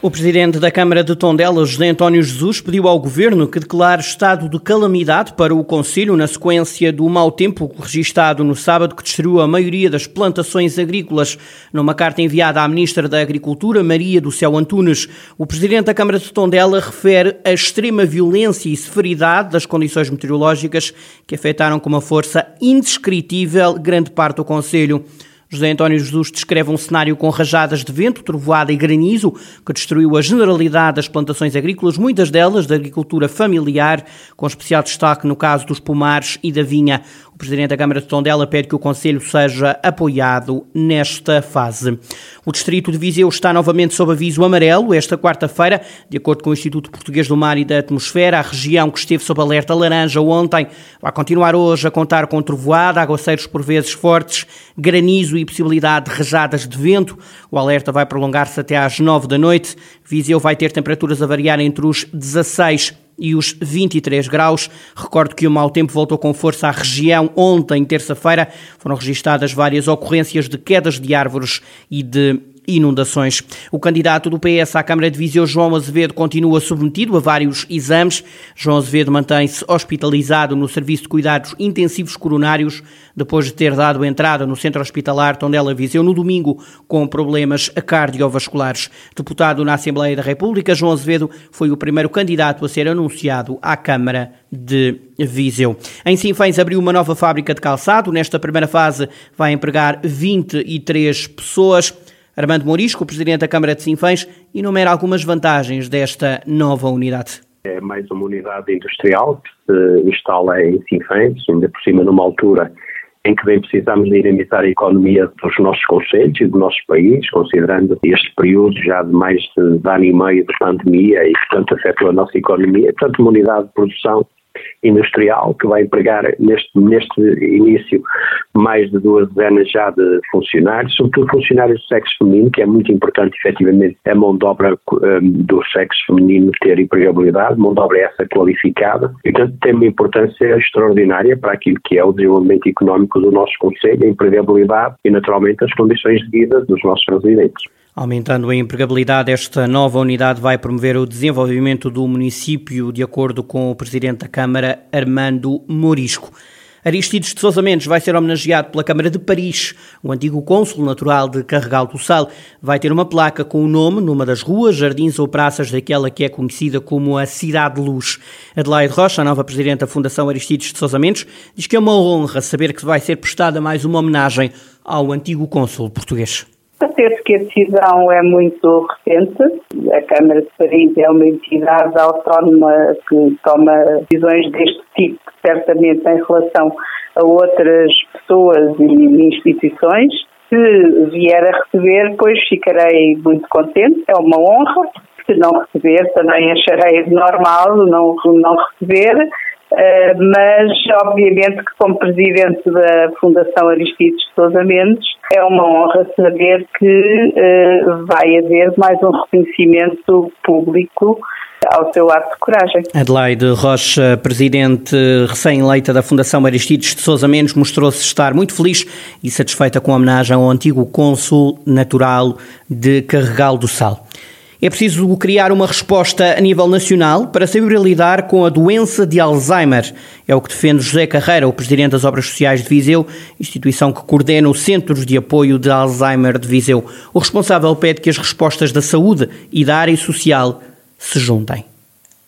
O presidente da Câmara de Tondela, José António Jesus, pediu ao governo que declare estado de calamidade para o Conselho na sequência do mau tempo registado no sábado que destruiu a maioria das plantações agrícolas. Numa carta enviada à Ministra da Agricultura, Maria do Céu Antunes, o presidente da Câmara de Tondela refere a extrema violência e severidade das condições meteorológicas que afetaram com uma força indescritível grande parte do Conselho. José António Jesus descreve um cenário com rajadas de vento, trovoada e granizo que destruiu a generalidade das plantações agrícolas, muitas delas da agricultura familiar, com especial destaque no caso dos pomares e da vinha. O Presidente da Câmara de Tondela pede que o Conselho seja apoiado nesta fase. O Distrito de Viseu está novamente sob aviso amarelo esta quarta-feira, de acordo com o Instituto Português do Mar e da Atmosfera. A região que esteve sob alerta laranja ontem vai continuar hoje a contar com trovoada, aguaceiros por vezes fortes, granizo e possibilidade de rajadas de vento. O alerta vai prolongar-se até às nove da noite. Viseu vai ter temperaturas a variar entre os 16 e os 23 graus. Recordo que o mau tempo voltou com força à região. Ontem, terça-feira, foram registadas várias ocorrências de quedas de árvores e de inundações. O candidato do PS à Câmara de Viseu, João Azevedo, continua submetido a vários exames. João Azevedo mantém-se hospitalizado no Serviço de Cuidados Intensivos Coronários, depois de ter dado entrada no Centro Hospitalar Tondela Viseu no domingo com problemas cardiovasculares. Deputado na Assembleia da República, João Azevedo foi o primeiro candidato a ser anunciado à Câmara de Viseu. Em Sinfãs abriu uma nova fábrica de calçado. Nesta primeira fase vai empregar 23 pessoas. Armando Morisco, presidente da Câmara de Sinfãs, enumera algumas vantagens desta nova unidade. É mais uma unidade industrial que se instala em Sinfãs, ainda por cima numa altura em que bem precisamos dinamizar a economia dos nossos conselhos e do nosso país, considerando este período já de mais de ano e meio de pandemia e que tanto afetou a nossa economia. Portanto, uma unidade de produção industrial que vai empregar neste, neste início mais de duas dezenas já de funcionários, sobretudo funcionários do sexo feminino, que é muito importante efetivamente a mão de obra um, do sexo feminino ter empregabilidade, mão de obra essa qualificada, e portanto tem uma importância extraordinária para aquilo que é o desenvolvimento económico do nosso Conselho, a empregabilidade e naturalmente as condições de vida dos nossos residentes. Aumentando a empregabilidade, esta nova unidade vai promover o desenvolvimento do município, de acordo com o Presidente da Câmara, Armando Morisco. Aristides de Sousa Mendes vai ser homenageado pela Câmara de Paris. O antigo cônsul natural de Carregal do Sal vai ter uma placa com o nome numa das ruas, jardins ou praças daquela que é conhecida como a Cidade de Luz. Adelaide Rocha, a nova Presidente da Fundação Aristides de Sousa Mendes, diz que é uma honra saber que vai ser prestada mais uma homenagem ao antigo cônsul português. Parece que a decisão é muito recente. A Câmara de Paris é uma entidade autónoma que toma decisões deste tipo, certamente em relação a outras pessoas e instituições. Se vier a receber, pois ficarei muito contente, é uma honra. Se não receber, também acharei normal não, não receber mas obviamente que como presidente da Fundação Aristides Sousa Mendes é uma honra saber que uh, vai haver mais um reconhecimento público ao seu ato de coragem. Adelaide Rocha, presidente recém-eleita da Fundação Aristides de Sousa Mendes, mostrou-se estar muito feliz e satisfeita com a homenagem ao antigo cônsul natural de Carregal do Sal. É preciso criar uma resposta a nível nacional para saber lidar com a doença de Alzheimer. É o que defende José Carreira, o presidente das Obras Sociais de Viseu, instituição que coordena os Centros de Apoio de Alzheimer de Viseu. O responsável pede que as respostas da saúde e da área social se juntem.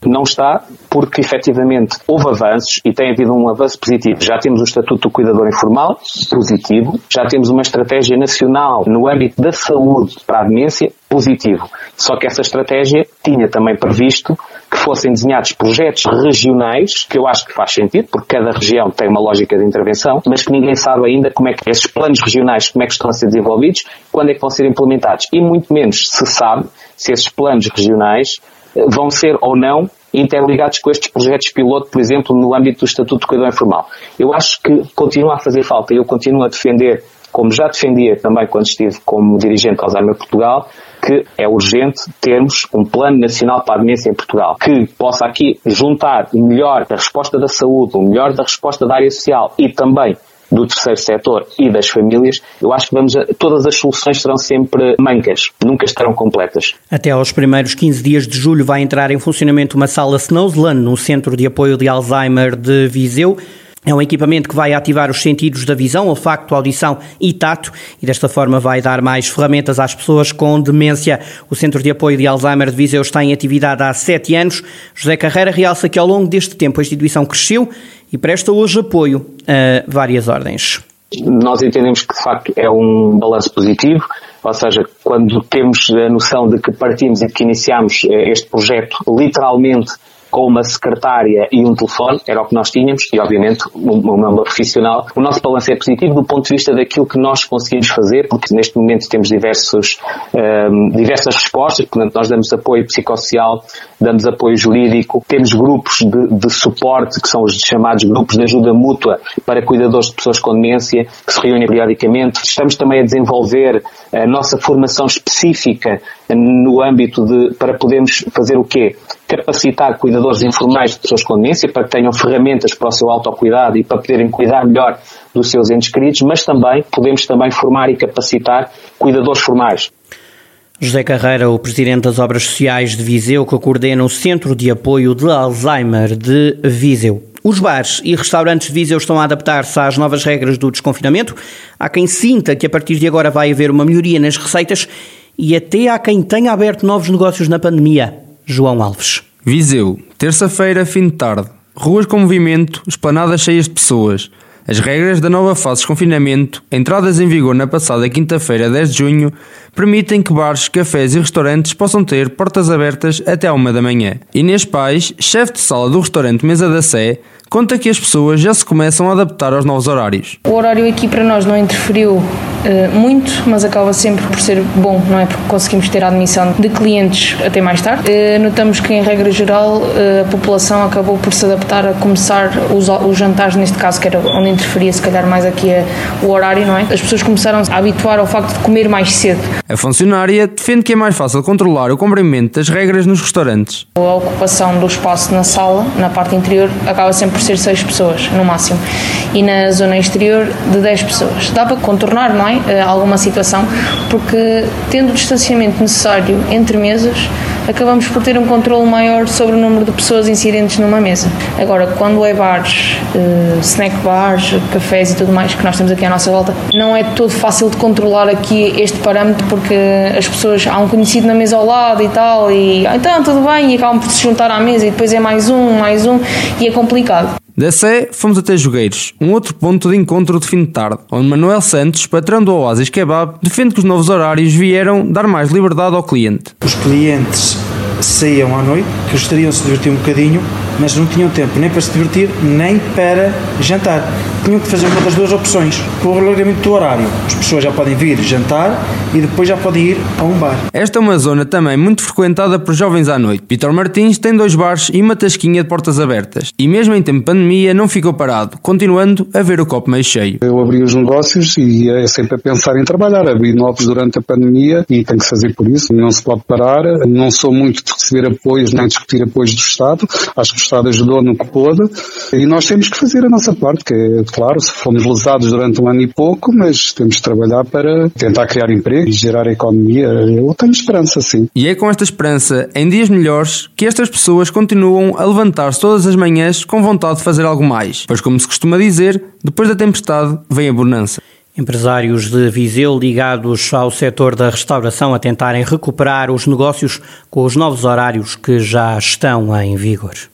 Não está, porque efetivamente houve avanços e tem havido um avanço positivo. Já temos o Estatuto do Cuidador Informal, positivo. Já temos uma estratégia nacional no âmbito da saúde para a demência, positivo. Só que essa estratégia tinha também previsto que fossem desenhados projetos regionais, que eu acho que faz sentido, porque cada região tem uma lógica de intervenção, mas que ninguém sabe ainda como é que esses planos regionais, como é que estão a ser desenvolvidos, quando é que vão ser implementados. E muito menos se sabe se esses planos regionais vão ser ou não interligados com estes projetos piloto, por exemplo, no âmbito do Estatuto de Cuidador Informal. Eu acho que continua a fazer falta e eu continuo a defender, como já defendia também quando estive como dirigente Alzheimer Portugal, que é urgente termos um plano nacional para a demência em Portugal, que possa aqui juntar o melhor da resposta da saúde, o melhor da resposta da área social e também do terceiro setor e das famílias, eu acho que vamos a, todas as soluções serão sempre mancas, nunca estarão completas. Até aos primeiros 15 dias de julho vai entrar em funcionamento uma sala Snowsland no Centro de Apoio de Alzheimer de Viseu. É um equipamento que vai ativar os sentidos da visão, olfacto, audição e tato e desta forma vai dar mais ferramentas às pessoas com demência. O Centro de Apoio de Alzheimer de Viseu está em atividade há sete anos. José Carreira realça que ao longo deste tempo a instituição cresceu e presta hoje apoio a várias ordens. Nós entendemos que de facto é um balanço positivo, ou seja, quando temos a noção de que partimos e que iniciamos eh, este projeto literalmente com uma secretária e um telefone, era o que nós tínhamos, e obviamente uma memória profissional. O nosso balanço é positivo do ponto de vista daquilo que nós conseguimos fazer, porque neste momento temos diversos, um, ehm, diversas respostas, portanto nós damos apoio psicossocial, damos apoio jurídico, temos grupos de, de suporte, que são os chamados grupos de ajuda mútua para cuidadores de pessoas com demência, que se reúnem periodicamente. Estamos também a desenvolver a nossa formação específica no âmbito de, para podermos fazer o quê? capacitar cuidadores informais de pessoas com demência para que tenham ferramentas para o seu autocuidado e para poderem cuidar melhor dos seus entes queridos, mas também podemos também formar e capacitar cuidadores formais. José Carreira, o Presidente das Obras Sociais de Viseu, que coordena o Centro de Apoio de Alzheimer de Viseu. Os bares e restaurantes de Viseu estão a adaptar-se às novas regras do desconfinamento. Há quem sinta que a partir de agora vai haver uma melhoria nas receitas e até há quem tenha aberto novos negócios na pandemia. João Alves. Viseu, terça-feira, fim de tarde. Ruas com movimento, esplanadas cheias de pessoas. As regras da nova fase de confinamento, entradas em vigor na passada quinta-feira, 10 de junho, permitem que bares, cafés e restaurantes possam ter portas abertas até à uma da manhã. Inês Pais, chefe de sala do restaurante Mesa da Sé, conta que as pessoas já se começam a adaptar aos novos horários. O horário aqui para nós não interferiu uh, muito, mas acaba sempre por ser bom, não é? Porque conseguimos ter a admissão de clientes até mais tarde. Uh, notamos que, em regra geral, uh, a população acabou por se adaptar a começar os, os, jantares, neste caso, que era onde interferia se calhar mais aqui o horário, não é? As pessoas começaram a habituar ao facto de comer mais cedo. A funcionária defende que é mais fácil controlar o cumprimento das regras nos restaurantes. A ocupação do espaço na sala, na parte interior, acaba sempre por ser 6 pessoas, no máximo. E na zona exterior, de 10 pessoas. Dá para contornar, não é? Eh, alguma situação, porque tendo o distanciamento necessário entre mesas, acabamos por ter um controle maior sobre o número de pessoas incidentes numa mesa. Agora, quando é bares, uh, snack bars, cafés e tudo mais que nós temos aqui à nossa volta, não é todo fácil de controlar aqui este parâmetro porque as pessoas há um conhecido na mesa ao lado e tal, e ah, então tudo bem, e acabam por se juntar à mesa e depois é mais um, mais um, e é complicado. Da Sé, fomos até Jogueiros, um outro ponto de encontro de fim de tarde, onde Manuel Santos, patrão do Oasis Kebab, defende que os novos horários vieram dar mais liberdade ao cliente. Os clientes saíam à noite, gostariam de se divertir um bocadinho, mas não tinham tempo nem para se divertir, nem para jantar. Tinham que fazer uma das duas opções. Com o alargamento do horário, as pessoas já podem vir jantar e depois já podem ir a um bar. Esta é uma zona também muito frequentada por jovens à noite. Vitor Martins tem dois bares e uma tasquinha de portas abertas. E mesmo em tempo de pandemia não ficou parado, continuando a ver o copo meio cheio. Eu abri os negócios e é sempre a pensar em trabalhar. Abri novos durante a pandemia e tem que fazer por isso. Não se pode parar. Não sou muito de receber apoios nem discutir apoios do Estado. Acho que Estado ajudou no que pôde e nós temos que fazer a nossa parte, que é, claro, se fomos lesados durante um ano e pouco, mas temos de trabalhar para tentar criar emprego e gerar a economia. Eu tenho esperança, sim. E é com esta esperança, em dias melhores, que estas pessoas continuam a levantar-se todas as manhãs com vontade de fazer algo mais. Pois, como se costuma dizer, depois da tempestade vem a bonança. Empresários de Viseu ligados ao setor da restauração a tentarem recuperar os negócios com os novos horários que já estão em vigor.